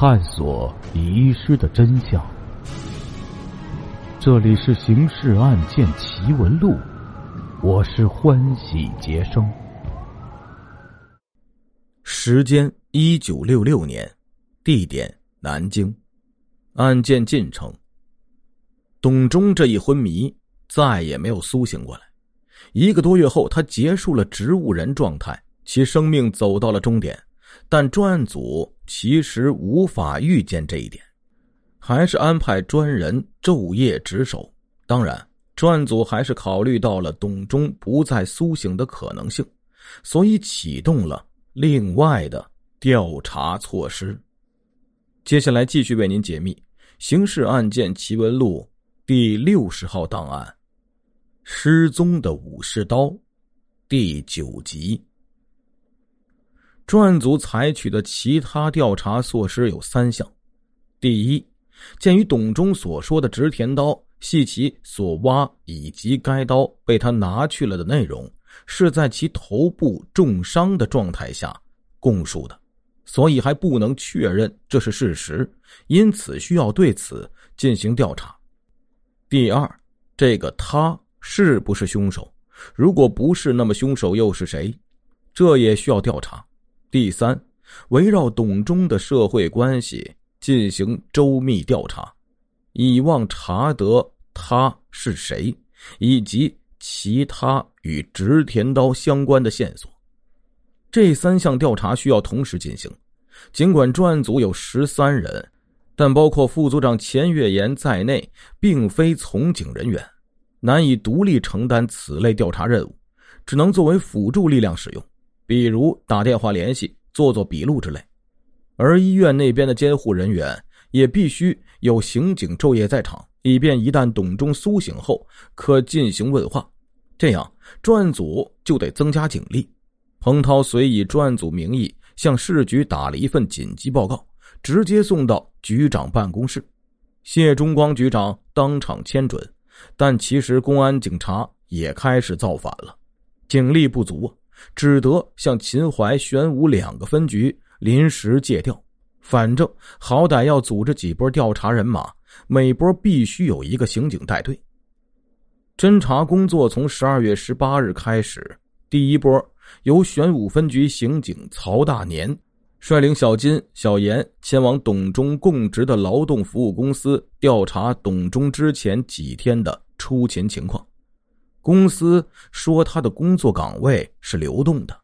探索遗失的真相。这里是《刑事案件奇闻录》，我是欢喜杰生。时间：一九六六年，地点：南京。案件进程：董忠这一昏迷再也没有苏醒过来。一个多月后，他结束了植物人状态，其生命走到了终点。但专案组其实无法预见这一点，还是安排专人昼夜值守。当然，专案组还是考虑到了董忠不再苏醒的可能性，所以启动了另外的调查措施。接下来继续为您解密《刑事案件奇闻录》第六十号档案：失踪的武士刀，第九集。专案组采取的其他调查措施有三项：第一，鉴于董忠所说的直田刀系其所挖以及该刀被他拿去了的内容是在其头部重伤的状态下供述的，所以还不能确认这是事实，因此需要对此进行调查。第二，这个他是不是凶手？如果不是，那么凶手又是谁？这也需要调查。第三，围绕董忠的社会关系进行周密调查，以望查得他是谁，以及其他与植田刀相关的线索。这三项调查需要同时进行。尽管专案组有十三人，但包括副组长钱月岩在内，并非从警人员，难以独立承担此类调查任务，只能作为辅助力量使用。比如打电话联系、做做笔录之类，而医院那边的监护人员也必须有刑警昼夜在场，以便一旦董忠苏醒后可进行问话。这样专案组就得增加警力。彭涛遂以专案组名义向市局打了一份紧急报告，直接送到局长办公室。谢忠光局长当场签准，但其实公安警察也开始造反了，警力不足啊。只得向秦淮、玄武两个分局临时借调，反正好歹要组织几波调查人马，每波必须有一个刑警带队。侦查工作从十二月十八日开始，第一波由玄武分局刑警曹大年率领小金、小严前往董忠供职的劳动服务公司调查董忠之前几天的出勤情况。公司说他的工作岗位是流动的，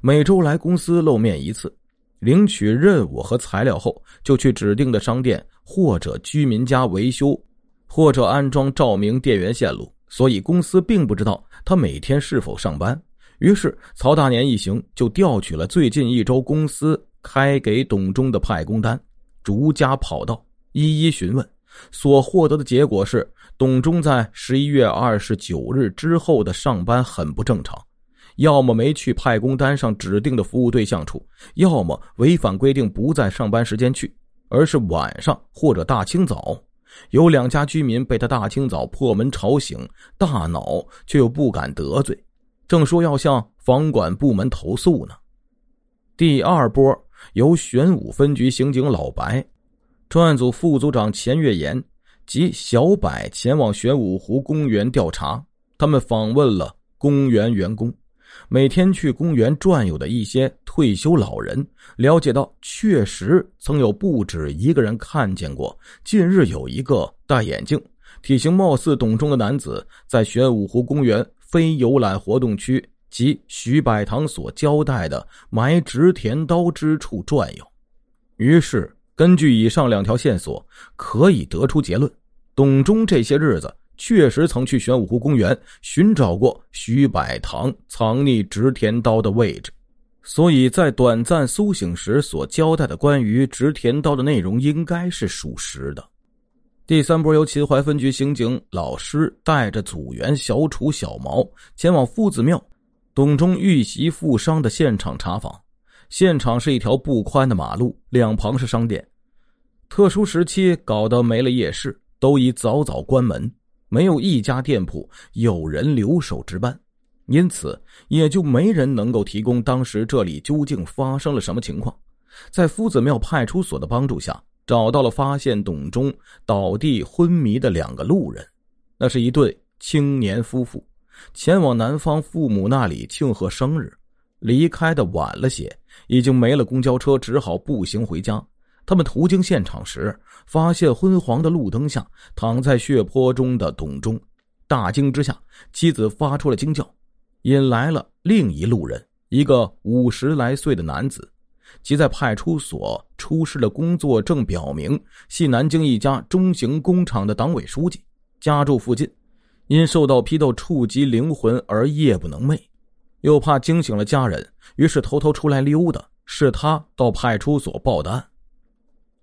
每周来公司露面一次，领取任务和材料后就去指定的商店或者居民家维修，或者安装照明电源线路。所以公司并不知道他每天是否上班。于是曹大年一行就调取了最近一周公司开给董忠的派工单，逐家跑道，一一询问。所获得的结果是。董忠在十一月二十九日之后的上班很不正常，要么没去派工单上指定的服务对象处，要么违反规定不在上班时间去，而是晚上或者大清早。有两家居民被他大清早破门吵醒，大恼却又不敢得罪，正说要向房管部门投诉呢。第二波由玄武分局刑警老白、专案组副组长钱月岩。及小柏前往玄武湖公园调查，他们访问了公园员工，每天去公园转悠的一些退休老人，了解到确实曾有不止一个人看见过。近日有一个戴眼镜、体型貌似董忠的男子，在玄武湖公园非游览活动区及徐百堂所交代的埋植田刀之处转悠，于是。根据以上两条线索，可以得出结论：董忠这些日子确实曾去玄武湖公园寻找过徐百堂藏匿植田刀的位置，所以在短暂苏醒时所交代的关于植田刀的内容应该是属实的。第三波由秦淮分局刑警老师带着组员小楚、小毛前往夫子庙，董忠遇袭负伤的现场查访。现场是一条不宽的马路，两旁是商店。特殊时期搞得没了夜市，都已早早关门，没有一家店铺有人留守值班，因此也就没人能够提供当时这里究竟发生了什么情况。在夫子庙派出所的帮助下，找到了发现董忠倒地昏迷的两个路人。那是一对青年夫妇，前往男方父母那里庆贺生日，离开的晚了些，已经没了公交车，只好步行回家。他们途经现场时，发现昏黄的路灯下躺在血泊中的董忠，大惊之下，妻子发出了惊叫，引来了另一路人，一个五十来岁的男子。即在派出所出示的工作证表明，系南京一家中型工厂的党委书记，家住附近，因受到批斗触及灵魂而夜不能寐，又怕惊醒了家人，于是偷偷出来溜达。是他到派出所报的案。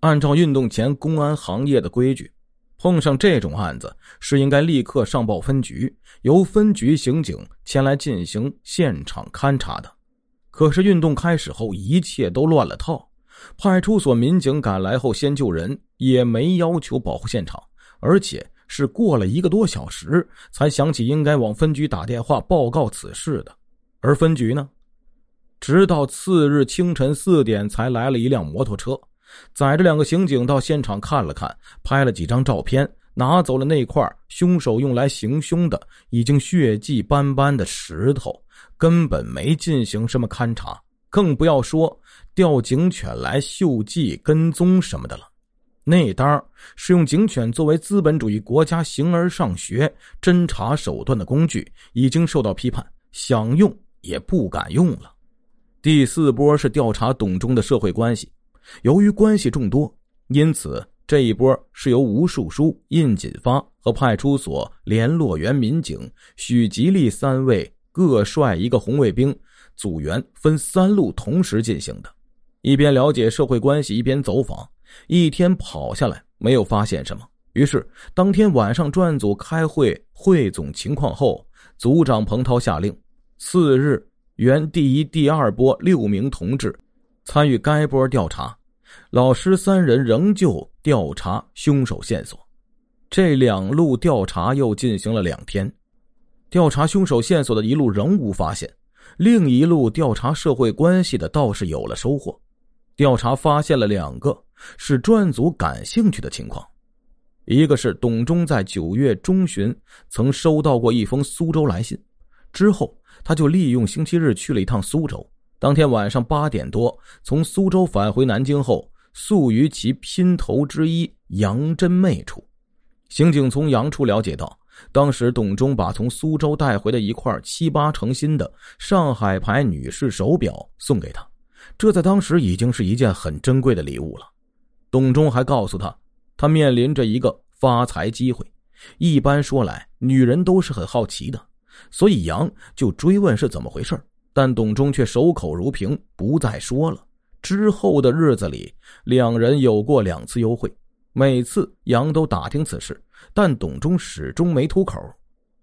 按照运动前公安行业的规矩，碰上这种案子是应该立刻上报分局，由分局刑警前来进行现场勘查的。可是运动开始后，一切都乱了套。派出所民警赶来后先救人，也没要求保护现场，而且是过了一个多小时才想起应该往分局打电话报告此事的。而分局呢，直到次日清晨四点才来了一辆摩托车。载着两个刑警到现场看了看，拍了几张照片，拿走了那块凶手用来行凶的、已经血迹斑斑的石头，根本没进行什么勘查，更不要说调警犬来嗅迹、跟踪什么的了。那单是用警犬作为资本主义国家形而上学侦查手段的工具，已经受到批判，想用也不敢用了。第四波是调查董忠的社会关系。由于关系众多，因此这一波是由吴树书、印锦发和派出所联络员民警许吉利三位各率一个红卫兵组员，分三路同时进行的。一边了解社会关系，一边走访。一天跑下来，没有发现什么。于是当天晚上专案组开会汇总情况后，组长彭涛下令，次日原第一、第二波六名同志参与该波调查。老师三人仍旧调查凶手线索，这两路调查又进行了两天。调查凶手线索的一路仍无发现，另一路调查社会关系的倒是有了收获。调查发现了两个是专案组感兴趣的情况，一个是董忠在九月中旬曾收到过一封苏州来信，之后他就利用星期日去了一趟苏州。当天晚上八点多，从苏州返回南京后，宿于其姘头之一杨真妹处。刑警从杨处了解到，当时董忠把从苏州带回的一块七八成新的上海牌女士手表送给他，这在当时已经是一件很珍贵的礼物了。董忠还告诉他，他面临着一个发财机会。一般说来，女人都是很好奇的，所以杨就追问是怎么回事但董忠却守口如瓶，不再说了。之后的日子里，两人有过两次幽会，每次杨都打听此事，但董忠始终没吐口。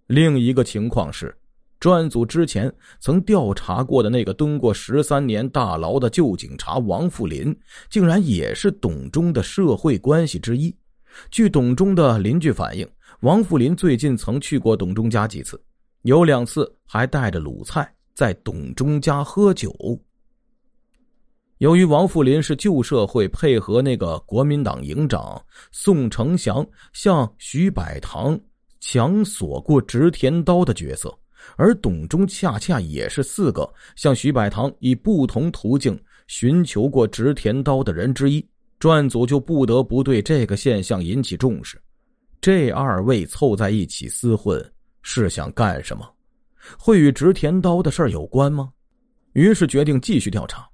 另一个情况是，专案组之前曾调查过的那个蹲过十三年大牢的旧警察王富林，竟然也是董忠的社会关系之一。据董忠的邻居反映，王富林最近曾去过董忠家几次，有两次还带着鲁菜。在董忠家喝酒。由于王富林是旧社会配合那个国民党营长宋承祥向徐百堂强索过植田刀的角色，而董忠恰恰也是四个向徐百堂以不同途径寻求过植田刀的人之一，专案组就不得不对这个现象引起重视。这二位凑在一起厮混，是想干什么？会与植田刀的事有关吗？于是决定继续调查，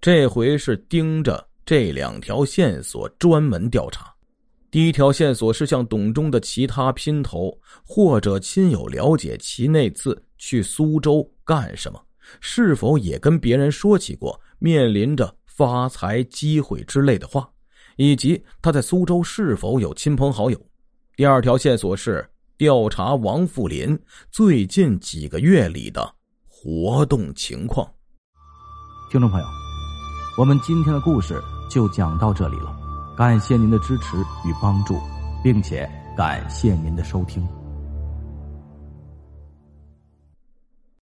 这回是盯着这两条线索专门调查。第一条线索是向董忠的其他姘头或者亲友了解其那次去苏州干什么，是否也跟别人说起过面临着发财机会之类的话，以及他在苏州是否有亲朋好友。第二条线索是。调查王富林最近几个月里的活动情况。听众朋友，我们今天的故事就讲到这里了，感谢您的支持与帮助，并且感谢您的收听。